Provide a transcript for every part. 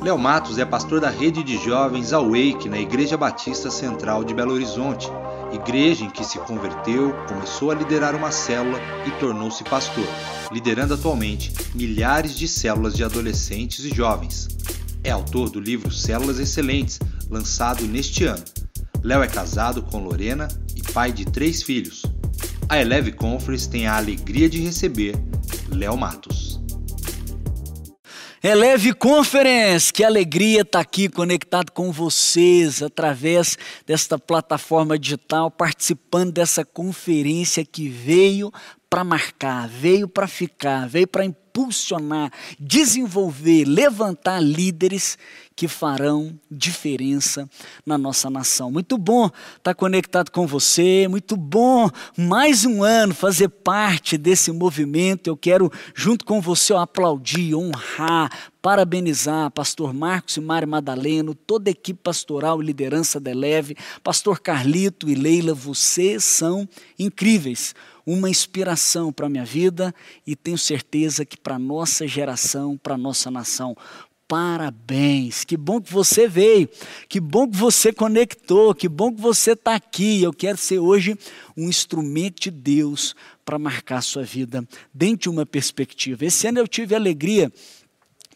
Léo Matos é pastor da rede de jovens Awake na Igreja Batista Central de Belo Horizonte, igreja em que se converteu, começou a liderar uma célula e tornou-se pastor, liderando atualmente milhares de células de adolescentes e jovens. É autor do livro Células Excelentes, lançado neste ano. Léo é casado com Lorena e pai de três filhos. A Eleve Conference tem a alegria de receber Léo Matos. Eleve Conference, que alegria estar aqui conectado com vocês através desta plataforma digital, participando dessa conferência que veio para marcar, veio para ficar, veio para impulsionar, desenvolver, levantar líderes que farão diferença na nossa nação. Muito bom estar conectado com você, muito bom mais um ano fazer parte desse movimento. Eu quero, junto com você, aplaudir, honrar, parabenizar pastor Marcos e Mário Madaleno, toda a equipe pastoral e liderança da Eleve, pastor Carlito e Leila, vocês são incríveis uma inspiração para a minha vida e tenho certeza que para a nossa geração, para a nossa nação. Parabéns, que bom que você veio, que bom que você conectou, que bom que você está aqui. Eu quero ser hoje um instrumento de Deus para marcar a sua vida dentro de uma perspectiva. Esse ano eu tive a alegria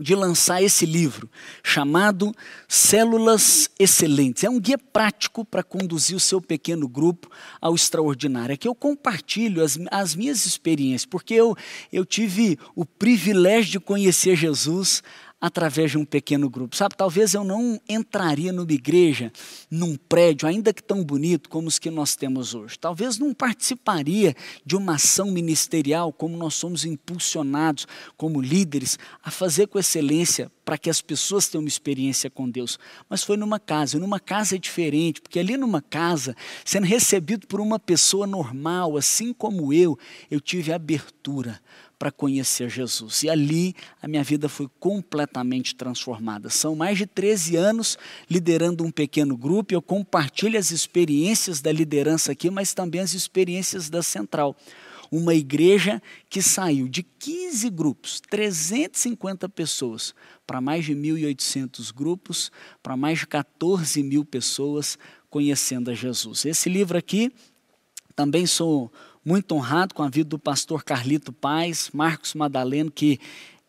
de lançar esse livro chamado Células Excelentes. É um guia prático para conduzir o seu pequeno grupo ao extraordinário. É que eu compartilho as, as minhas experiências, porque eu, eu tive o privilégio de conhecer Jesus através de um pequeno grupo. Sabe, talvez eu não entraria numa igreja, num prédio, ainda que tão bonito como os que nós temos hoje. Talvez não participaria de uma ação ministerial como nós somos impulsionados como líderes a fazer com excelência para que as pessoas tenham uma experiência com Deus. Mas foi numa casa, e numa casa é diferente, porque ali numa casa, sendo recebido por uma pessoa normal, assim como eu, eu tive abertura para conhecer Jesus. E ali a minha vida foi completamente transformada. São mais de 13 anos liderando um pequeno grupo. Eu compartilho as experiências da liderança aqui, mas também as experiências da central. Uma igreja que saiu de 15 grupos, 350 pessoas, para mais de 1.800 grupos, para mais de 14 mil pessoas conhecendo a Jesus. Esse livro aqui, também sou muito honrado com a vida do pastor Carlito Paz, Marcos Madaleno, que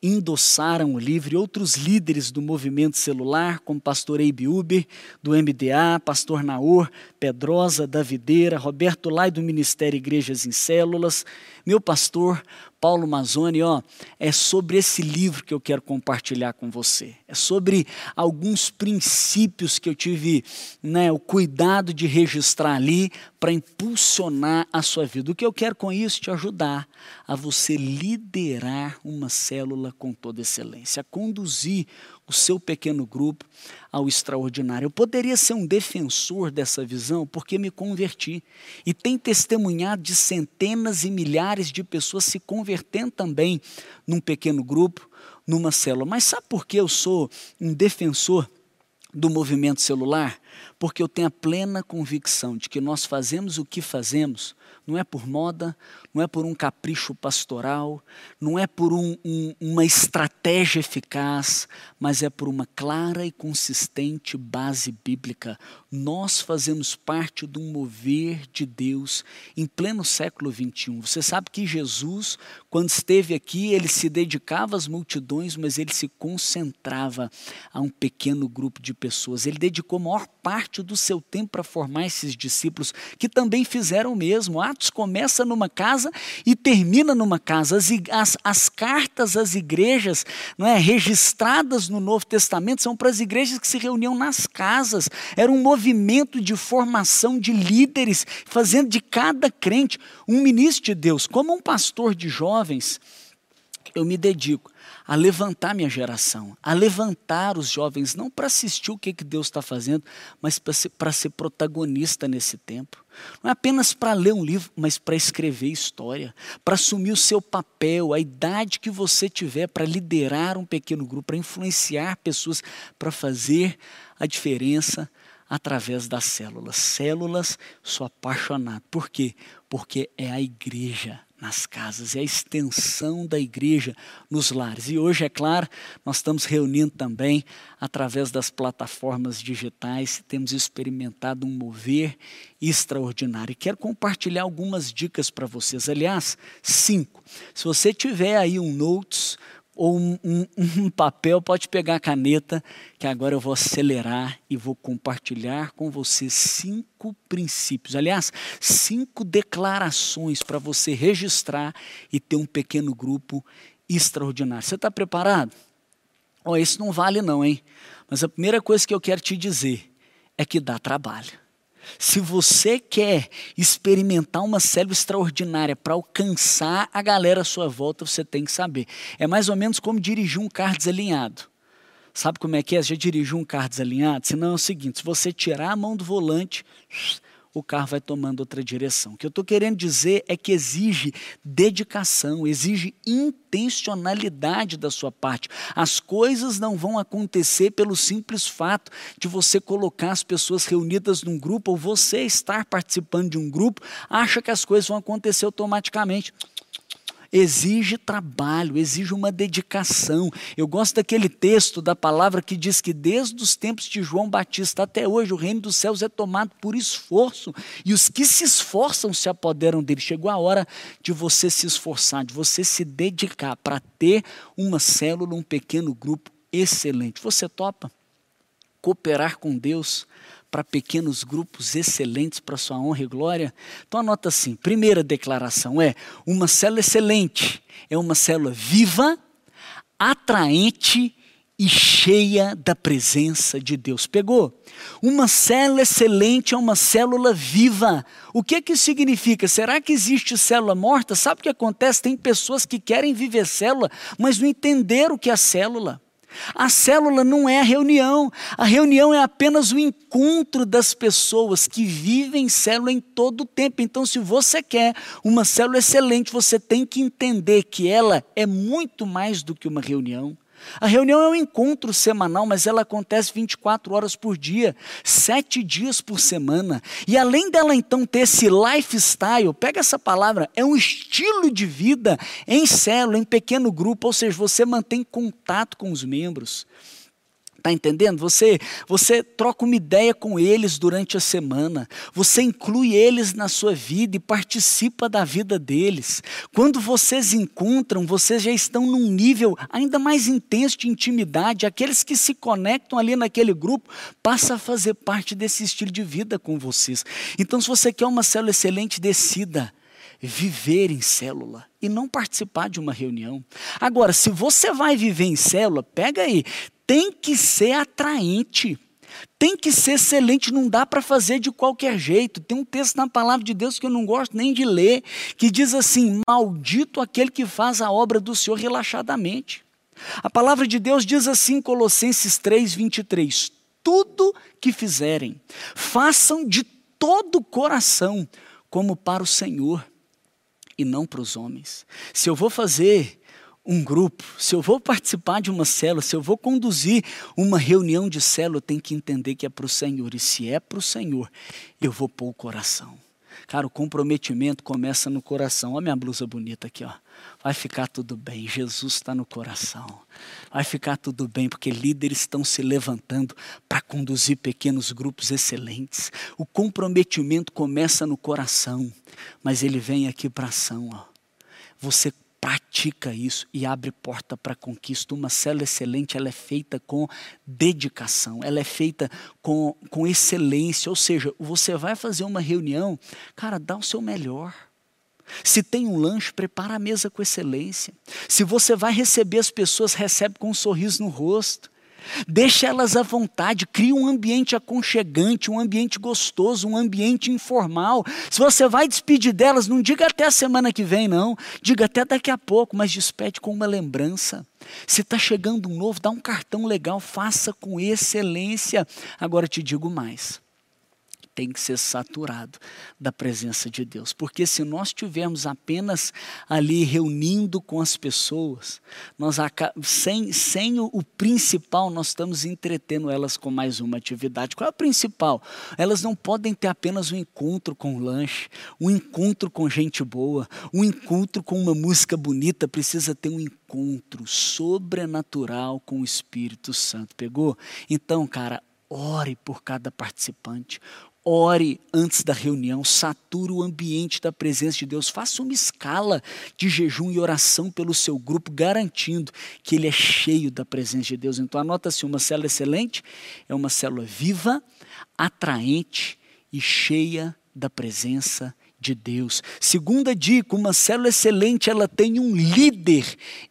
endossaram o livro, e outros líderes do movimento celular, como pastor Eibe Uber, do MDA, pastor Naor, Pedrosa, da Videira, Roberto Lai, do Ministério Igrejas em Células, meu pastor Paulo Mazzoni, ó, é sobre esse livro que eu quero compartilhar com você. É sobre alguns princípios que eu tive né, o cuidado de registrar ali para impulsionar a sua vida. O que eu quero com isso? Te ajudar a você liderar uma célula com toda excelência, a conduzir o seu pequeno grupo ao extraordinário. Eu poderia ser um defensor dessa visão porque me converti e tem testemunhado de centenas e milhares de pessoas se convertendo também num pequeno grupo, numa célula. Mas sabe por que eu sou um defensor do movimento celular? Porque eu tenho a plena convicção de que nós fazemos o que fazemos não é por moda, não é por um capricho pastoral, não é por um, um, uma estratégia eficaz, mas é por uma clara e consistente base bíblica. Nós fazemos parte um mover de Deus em pleno século XXI. Você sabe que Jesus, quando esteve aqui, ele se dedicava às multidões, mas ele se concentrava a um pequeno grupo de pessoas. Ele dedicou a maior parte do seu tempo para formar esses discípulos, que também fizeram o mesmo. Atos começa numa casa e termina numa casa. As, as, as cartas às igrejas não é, registradas no Novo Testamento são para as igrejas que se reuniam nas casas. Era um movimento de formação de líderes, fazendo de cada crente um ministro de Deus. Como um pastor de jovens, eu me dedico a levantar minha geração, a levantar os jovens, não para assistir o que, que Deus está fazendo, mas para ser, ser protagonista nesse tempo. Não é apenas para ler um livro, mas para escrever história, para assumir o seu papel, a idade que você tiver para liderar um pequeno grupo, para influenciar pessoas, para fazer a diferença através das células. Células, sou apaixonado. Por quê? Porque é a igreja nas casas, é a extensão da igreja nos lares. E hoje, é claro, nós estamos reunindo também através das plataformas digitais, temos experimentado um mover extraordinário. E quero compartilhar algumas dicas para vocês. Aliás, cinco. Se você tiver aí um notes ou um, um, um, papel, pode pegar a caneta, que agora eu vou acelerar e vou compartilhar com você cinco princípios. Aliás, cinco declarações para você registrar e ter um pequeno grupo extraordinário. Você está preparado? Oh, isso não vale não, hein? Mas a primeira coisa que eu quero te dizer é que dá trabalho. Se você quer experimentar uma célula extraordinária para alcançar a galera à sua volta, você tem que saber. É mais ou menos como dirigir um carro desalinhado. Sabe como é que é? Você já dirigiu um carro desalinhado? Senão é o seguinte: se você tirar a mão do volante, o carro vai tomando outra direção. O que eu estou querendo dizer é que exige dedicação, exige intencionalidade da sua parte. As coisas não vão acontecer pelo simples fato de você colocar as pessoas reunidas num grupo ou você estar participando de um grupo, acha que as coisas vão acontecer automaticamente exige trabalho, exige uma dedicação. Eu gosto daquele texto da palavra que diz que desde os tempos de João Batista até hoje o reino dos céus é tomado por esforço e os que se esforçam se apoderam dele. Chegou a hora de você se esforçar, de você se dedicar para ter uma célula, um pequeno grupo excelente. Você topa cooperar com Deus para pequenos grupos excelentes para sua honra e glória? Então anota assim: primeira declaração é uma célula excelente, é uma célula viva, atraente e cheia da presença de Deus. Pegou? Uma célula excelente é uma célula viva. O que que significa? Será que existe célula morta? Sabe o que acontece? Tem pessoas que querem viver célula, mas não entenderam o que é célula. A célula não é a reunião, a reunião é apenas o encontro das pessoas que vivem célula em todo o tempo. Então, se você quer uma célula excelente, você tem que entender que ela é muito mais do que uma reunião. A reunião é um encontro semanal, mas ela acontece 24 horas por dia, sete dias por semana. E além dela então ter esse lifestyle, pega essa palavra, é um estilo de vida em célula, em pequeno grupo, ou seja, você mantém contato com os membros. Está entendendo? Você, você troca uma ideia com eles durante a semana. Você inclui eles na sua vida e participa da vida deles. Quando vocês encontram, vocês já estão num nível ainda mais intenso de intimidade. Aqueles que se conectam ali naquele grupo passam a fazer parte desse estilo de vida com vocês. Então, se você quer uma célula excelente, decida viver em célula e não participar de uma reunião. Agora, se você vai viver em célula, pega aí, tem que ser atraente. Tem que ser excelente, não dá para fazer de qualquer jeito. Tem um texto na palavra de Deus que eu não gosto nem de ler, que diz assim: Maldito aquele que faz a obra do Senhor relaxadamente. A palavra de Deus diz assim Colossenses 3, 23: Tudo que fizerem, façam de todo o coração, como para o Senhor e não para os homens. Se eu vou fazer um grupo, se eu vou participar de uma célula, se eu vou conduzir uma reunião de célula, eu tenho que entender que é para o Senhor. E se é para o Senhor, eu vou pôr o coração. Cara, o comprometimento começa no coração. Olha minha blusa bonita aqui, ó. Vai ficar tudo bem, Jesus está no coração. Vai ficar tudo bem, porque líderes estão se levantando para conduzir pequenos grupos excelentes. O comprometimento começa no coração, mas ele vem aqui para ação. Ó. Você pratica isso e abre porta para conquista. Uma célula excelente, ela é feita com dedicação, ela é feita com, com excelência. Ou seja, você vai fazer uma reunião, cara, dá o seu melhor. Se tem um lanche, prepara a mesa com excelência. Se você vai receber as pessoas, recebe com um sorriso no rosto. Deixa elas à vontade, cria um ambiente aconchegante, um ambiente gostoso, um ambiente informal. Se você vai despedir delas, não diga até a semana que vem, não. Diga até daqui a pouco, mas despede com uma lembrança. Se está chegando um novo, dá um cartão legal, faça com excelência. Agora te digo mais. Tem que ser saturado da presença de Deus. Porque se nós estivermos apenas ali reunindo com as pessoas, nós sem, sem o, o, principal, nós estamos entretendo elas com mais uma atividade. Qual é o principal? Elas não podem ter apenas um encontro com o lanche, um encontro com gente boa, um encontro com uma música bonita, precisa ter um encontro sobrenatural com o Espírito Santo. Pegou? Então, cara, ore por cada participante, Ore antes da reunião, sature o ambiente da presença de Deus, faça uma escala de jejum e oração pelo seu grupo, garantindo que ele é cheio da presença de Deus. Então, anota-se: uma célula excelente é uma célula viva, atraente e cheia da presença de Deus. Segunda dica, uma célula excelente, ela tem um líder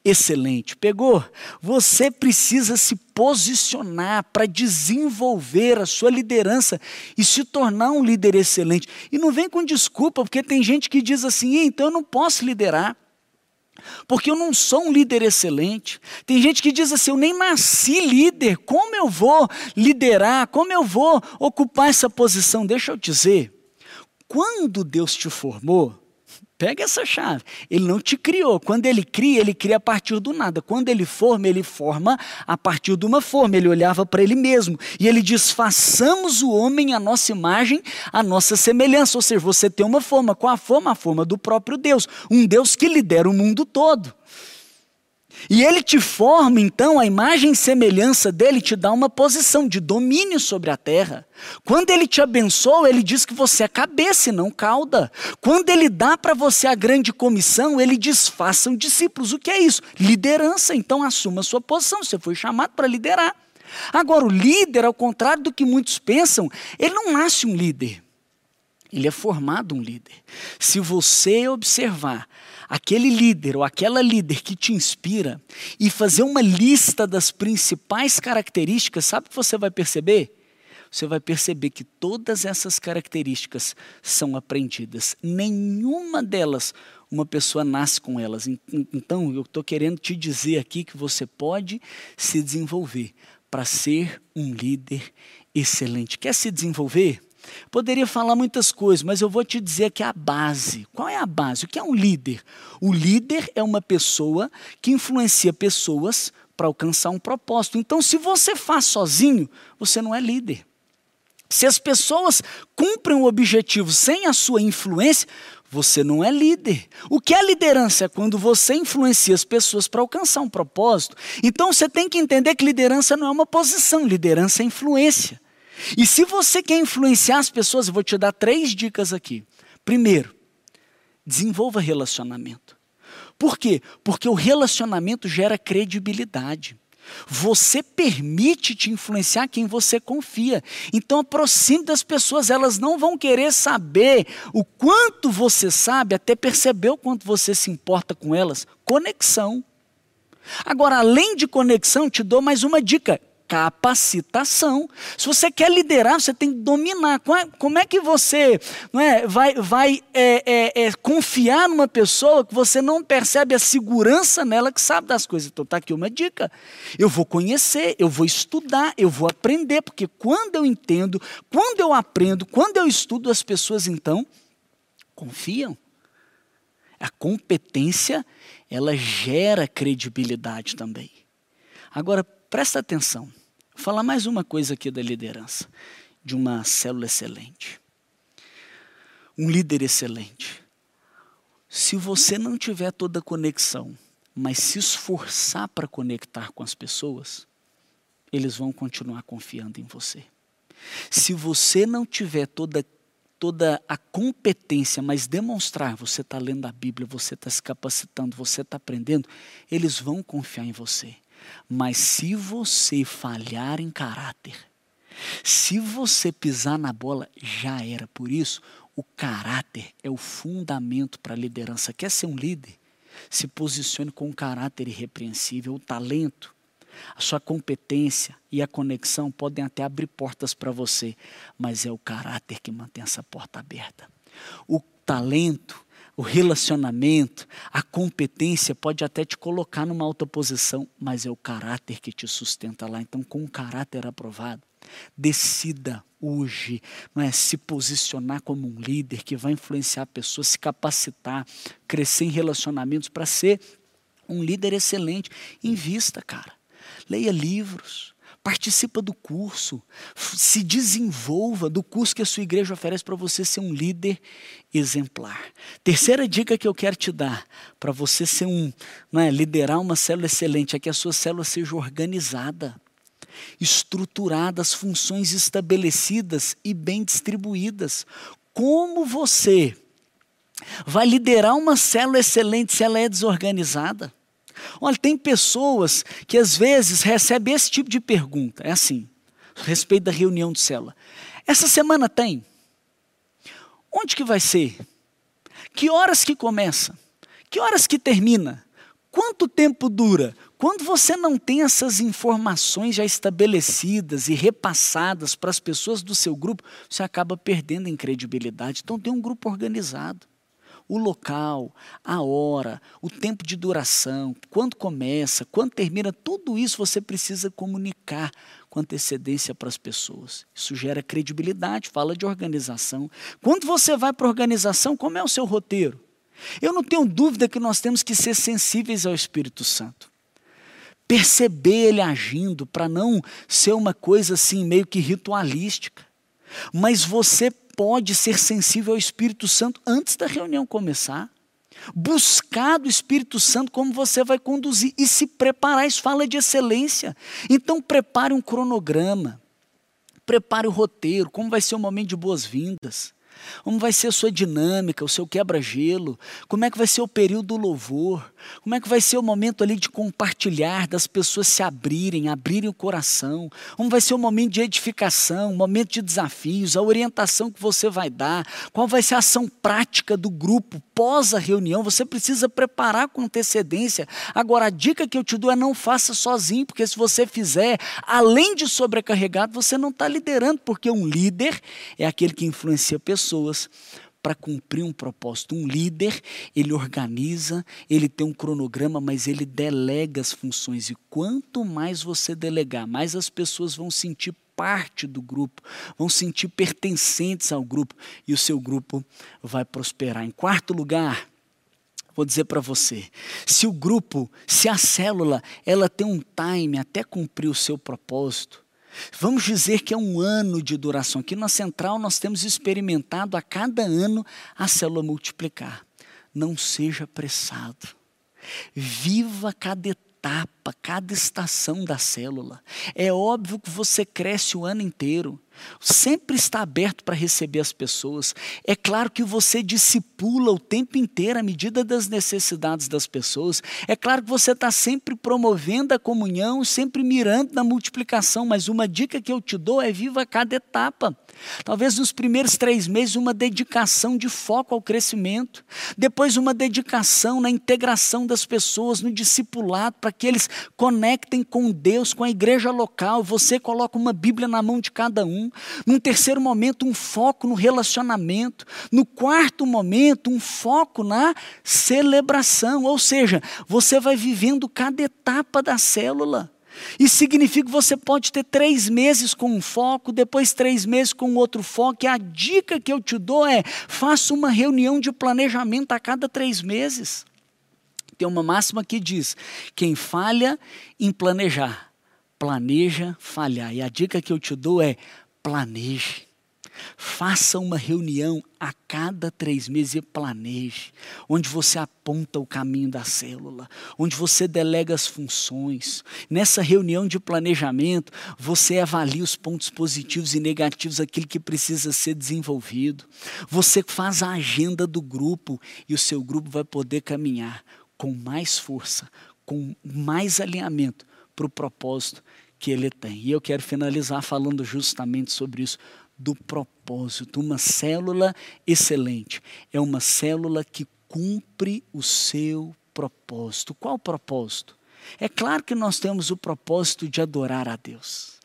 excelente. Pegou? Você precisa se posicionar para desenvolver a sua liderança e se tornar um líder excelente. E não vem com desculpa, porque tem gente que diz assim: então eu não posso liderar. Porque eu não sou um líder excelente. Tem gente que diz assim: eu nem nasci líder, como eu vou liderar? Como eu vou ocupar essa posição? Deixa eu dizer, quando Deus te formou, pega essa chave. Ele não te criou. Quando ele cria, ele cria a partir do nada. Quando ele forma, ele forma a partir de uma forma. Ele olhava para ele mesmo e ele diz: façamos o homem a nossa imagem, a nossa semelhança. Ou seja, você tem uma forma. Qual a forma? A forma do próprio Deus. Um Deus que lidera o mundo todo. E ele te forma, então, a imagem e semelhança dele te dá uma posição de domínio sobre a terra. Quando ele te abençoa, ele diz que você é cabeça e não cauda. Quando ele dá para você a grande comissão, ele diz: façam discípulos. O que é isso? Liderança. Então, assuma a sua posição. Você foi chamado para liderar. Agora, o líder, ao contrário do que muitos pensam, ele não nasce um líder. Ele é formado um líder. Se você observar aquele líder ou aquela líder que te inspira e fazer uma lista das principais características, sabe o que você vai perceber? Você vai perceber que todas essas características são aprendidas. Nenhuma delas uma pessoa nasce com elas. Então, eu estou querendo te dizer aqui que você pode se desenvolver para ser um líder excelente. Quer se desenvolver? Poderia falar muitas coisas, mas eu vou te dizer que a base. Qual é a base? O que é um líder? O líder é uma pessoa que influencia pessoas para alcançar um propósito. Então, se você faz sozinho, você não é líder. Se as pessoas cumprem o objetivo sem a sua influência, você não é líder. O que é liderança? É quando você influencia as pessoas para alcançar um propósito. Então você tem que entender que liderança não é uma posição, liderança é influência. E se você quer influenciar as pessoas, eu vou te dar três dicas aqui. Primeiro, desenvolva relacionamento. Por quê? Porque o relacionamento gera credibilidade. Você permite te influenciar quem você confia. Então aproxime das pessoas, elas não vão querer saber o quanto você sabe, até perceber o quanto você se importa com elas. Conexão. Agora, além de conexão, te dou mais uma dica: capacitação. Se você quer liderar, você tem que dominar. Como é que você não é, vai, vai é, é, é, confiar numa pessoa que você não percebe a segurança nela que sabe das coisas? Então está aqui uma dica. Eu vou conhecer, eu vou estudar, eu vou aprender, porque quando eu entendo, quando eu aprendo, quando eu estudo, as pessoas então confiam. A competência, ela gera credibilidade também. Agora, presta atenção. Falar mais uma coisa aqui da liderança, de uma célula excelente. Um líder excelente. Se você não tiver toda a conexão, mas se esforçar para conectar com as pessoas, eles vão continuar confiando em você. Se você não tiver toda toda a competência, mas demonstrar, você está lendo a Bíblia, você está se capacitando, você está aprendendo, eles vão confiar em você. Mas se você falhar em caráter, se você pisar na bola, já era. Por isso, o caráter é o fundamento para a liderança. Quer ser um líder? Se posicione com um caráter irrepreensível, o talento, a sua competência e a conexão podem até abrir portas para você, mas é o caráter que mantém essa porta aberta. O talento o relacionamento, a competência pode até te colocar numa alta posição, mas é o caráter que te sustenta lá. Então, com o caráter aprovado, Decida hoje não é, se posicionar como um líder que vai influenciar pessoas, se capacitar, crescer em relacionamentos para ser um líder excelente. Invista, cara. Leia livros, participa do curso, se desenvolva do curso que a sua igreja oferece para você ser um líder exemplar. Terceira dica que eu quero te dar para você ser um, não é, liderar uma célula excelente é que a sua célula seja organizada estruturadas, funções estabelecidas e bem distribuídas. Como você vai liderar uma célula excelente se ela é desorganizada? Olha, tem pessoas que às vezes recebem esse tipo de pergunta. É assim, a respeito da reunião de célula. Essa semana tem? Onde que vai ser? Que horas que começa? Que horas que termina? Quanto tempo dura? Quando você não tem essas informações já estabelecidas e repassadas para as pessoas do seu grupo, você acaba perdendo em credibilidade. Então, tem um grupo organizado. O local, a hora, o tempo de duração, quando começa, quando termina, tudo isso você precisa comunicar com antecedência para as pessoas. Isso gera credibilidade, fala de organização. Quando você vai para a organização, como é o seu roteiro? Eu não tenho dúvida que nós temos que ser sensíveis ao Espírito Santo perceber ele agindo, para não ser uma coisa assim meio que ritualística. Mas você pode ser sensível ao Espírito Santo antes da reunião começar. Buscar do Espírito Santo como você vai conduzir e se preparar. Isso fala de excelência. Então, prepare um cronograma, prepare o roteiro, como vai ser o momento de boas-vindas. Como vai ser a sua dinâmica, o seu quebra-gelo? Como é que vai ser o período do louvor? Como é que vai ser o momento ali de compartilhar, das pessoas se abrirem, abrirem o coração? Como vai ser o momento de edificação, o momento de desafios, a orientação que você vai dar? Qual vai ser a ação prática do grupo pós a reunião? Você precisa preparar com antecedência. Agora, a dica que eu te dou é não faça sozinho, porque se você fizer, além de sobrecarregado, você não está liderando, porque um líder é aquele que influencia pessoas para cumprir um propósito. Um líder, ele organiza, ele tem um cronograma, mas ele delega as funções. E quanto mais você delegar, mais as pessoas vão sentir parte do grupo, vão sentir pertencentes ao grupo e o seu grupo vai prosperar. Em quarto lugar, vou dizer para você, se o grupo, se a célula, ela tem um time até cumprir o seu propósito, Vamos dizer que é um ano de duração. Aqui na central nós temos experimentado a cada ano a célula multiplicar. Não seja apressado. Viva cada etapa, cada estação da célula. É óbvio que você cresce o ano inteiro sempre está aberto para receber as pessoas. É claro que você discipula o tempo inteiro à medida das necessidades das pessoas. É claro que você está sempre promovendo a comunhão, sempre mirando na multiplicação, mas uma dica que eu te dou é viva cada etapa. Talvez nos primeiros três meses, uma dedicação de foco ao crescimento, depois, uma dedicação na integração das pessoas, no discipulado, para que eles conectem com Deus, com a igreja local. Você coloca uma Bíblia na mão de cada um. Num terceiro momento, um foco no relacionamento. No quarto momento, um foco na celebração. Ou seja, você vai vivendo cada etapa da célula. Isso significa que você pode ter três meses com um foco, depois três meses com outro foco. E a dica que eu te dou é: faça uma reunião de planejamento a cada três meses. Tem uma máxima que diz: quem falha em planejar, planeja falhar. E a dica que eu te dou é: planeje. Faça uma reunião a cada três meses e planeje, onde você aponta o caminho da célula, onde você delega as funções. Nessa reunião de planejamento, você avalia os pontos positivos e negativos, aquilo que precisa ser desenvolvido. Você faz a agenda do grupo e o seu grupo vai poder caminhar com mais força, com mais alinhamento para o propósito que ele tem. E eu quero finalizar falando justamente sobre isso, do propósito. Uma célula excelente é uma célula que cumpre o seu propósito. Qual propósito? É claro que nós temos o propósito de adorar a Deus.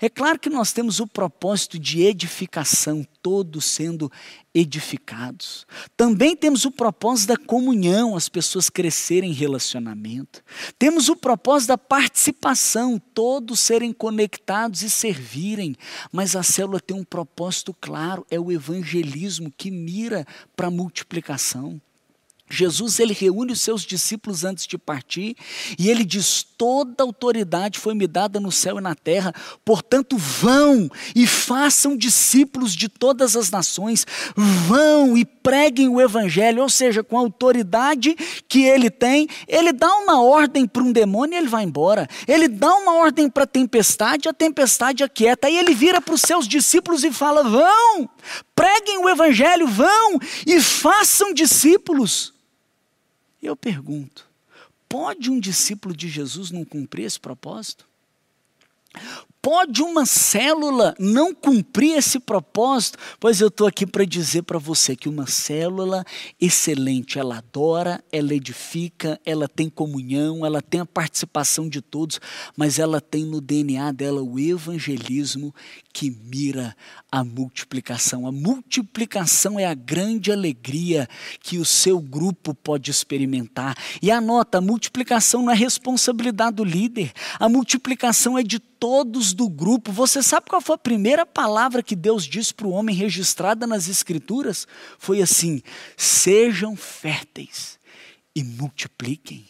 É claro que nós temos o propósito de edificação, todos sendo edificados. Também temos o propósito da comunhão, as pessoas crescerem em relacionamento. Temos o propósito da participação, todos serem conectados e servirem. Mas a célula tem um propósito claro, é o evangelismo que mira para a multiplicação. Jesus ele reúne os seus discípulos antes de partir e ele diz: Toda autoridade foi me dada no céu e na terra, portanto, vão e façam discípulos de todas as nações, vão e preguem o evangelho, ou seja, com a autoridade que ele tem, ele dá uma ordem para um demônio e ele vai embora, ele dá uma ordem para a tempestade, a tempestade aquieta, aí ele vira para os seus discípulos e fala: Vão, preguem o evangelho, vão e façam discípulos. Eu pergunto: pode um discípulo de Jesus não cumprir esse propósito? Pode uma célula não cumprir esse propósito? Pois eu estou aqui para dizer para você que uma célula excelente, ela adora, ela edifica, ela tem comunhão, ela tem a participação de todos, mas ela tem no DNA dela o evangelismo que mira a multiplicação. A multiplicação é a grande alegria que o seu grupo pode experimentar. E anota, a multiplicação não é responsabilidade do líder, a multiplicação é de todos do grupo. Você sabe qual foi a primeira palavra que Deus disse para o homem registrada nas Escrituras? Foi assim: sejam férteis e multipliquem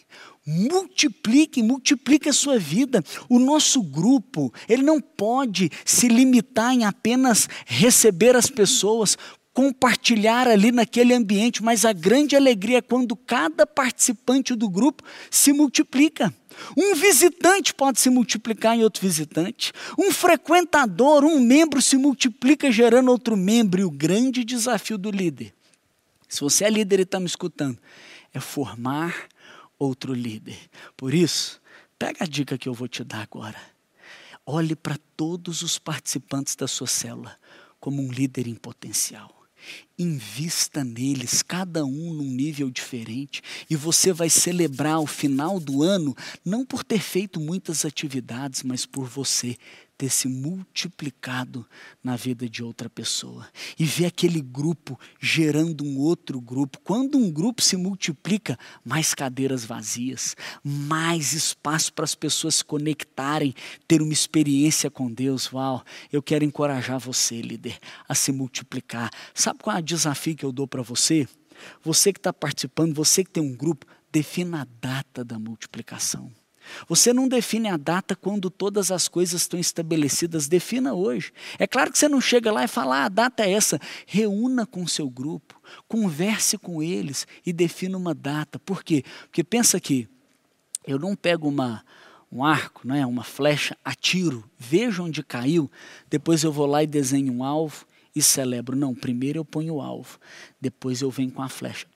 multiplique, multiplique a sua vida. O nosso grupo, ele não pode se limitar em apenas receber as pessoas, compartilhar ali naquele ambiente, mas a grande alegria é quando cada participante do grupo se multiplica. Um visitante pode se multiplicar em outro visitante. Um frequentador, um membro se multiplica gerando outro membro. E o grande desafio do líder, se você é líder e está me escutando, é formar outro líder. Por isso, pega a dica que eu vou te dar agora. Olhe para todos os participantes da sua célula como um líder em potencial. Invista neles, cada um num nível diferente, e você vai celebrar o final do ano não por ter feito muitas atividades, mas por você ter se multiplicado na vida de outra pessoa. E ver aquele grupo gerando um outro grupo. Quando um grupo se multiplica, mais cadeiras vazias, mais espaço para as pessoas se conectarem, ter uma experiência com Deus. Uau, eu quero encorajar você, líder, a se multiplicar. Sabe qual é o desafio que eu dou para você? Você que está participando, você que tem um grupo, defina a data da multiplicação. Você não define a data quando todas as coisas estão estabelecidas, defina hoje. É claro que você não chega lá e fala, ah, a data é essa. Reúna com o seu grupo, converse com eles e defina uma data. Por quê? Porque pensa aqui, eu não pego uma, um arco, né, uma flecha, atiro, vejo onde caiu, depois eu vou lá e desenho um alvo e celebro. Não, primeiro eu ponho o alvo, depois eu venho com a flecha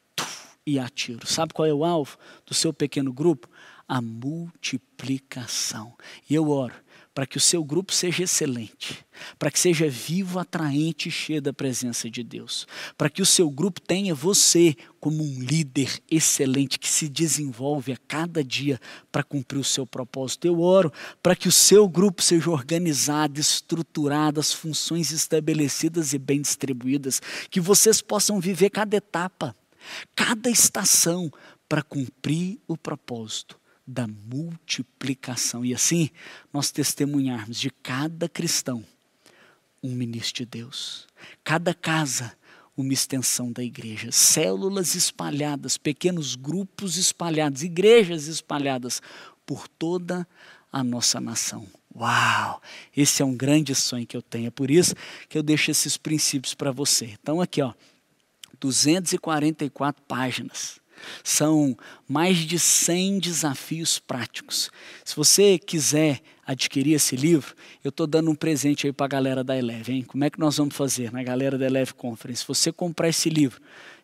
e atiro. Sabe qual é o alvo do seu pequeno grupo? A multiplicação. E eu oro para que o seu grupo seja excelente, para que seja vivo, atraente e cheio da presença de Deus, para que o seu grupo tenha você como um líder excelente que se desenvolve a cada dia para cumprir o seu propósito. Eu oro para que o seu grupo seja organizado, estruturado, as funções estabelecidas e bem distribuídas, que vocês possam viver cada etapa, cada estação para cumprir o propósito da multiplicação. E assim nós testemunharmos de cada cristão um ministro de Deus, cada casa uma extensão da igreja, células espalhadas, pequenos grupos espalhados, igrejas espalhadas por toda a nossa nação. Uau! Esse é um grande sonho que eu tenho. É por isso que eu deixo esses princípios para você. Então, aqui, ó, 244 páginas. São mais de 100 desafios práticos. Se você quiser adquirir esse livro, eu estou dando um presente aí para a galera da Eleve. Hein? Como é que nós vamos fazer na galera da Eleve Conference? Se você comprar esse livro,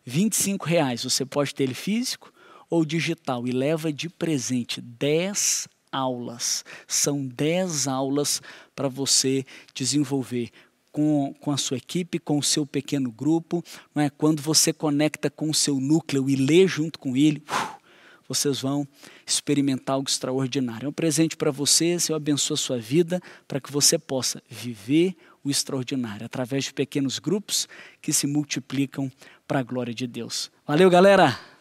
R$ reais, você pode ter ele físico ou digital e leva de presente 10 aulas. São 10 aulas para você desenvolver com, com a sua equipe, com o seu pequeno grupo, não é? quando você conecta com o seu núcleo e lê junto com ele, vocês vão experimentar algo extraordinário. É um presente para vocês, eu abençoo a sua vida para que você possa viver o extraordinário através de pequenos grupos que se multiplicam para a glória de Deus. Valeu, galera!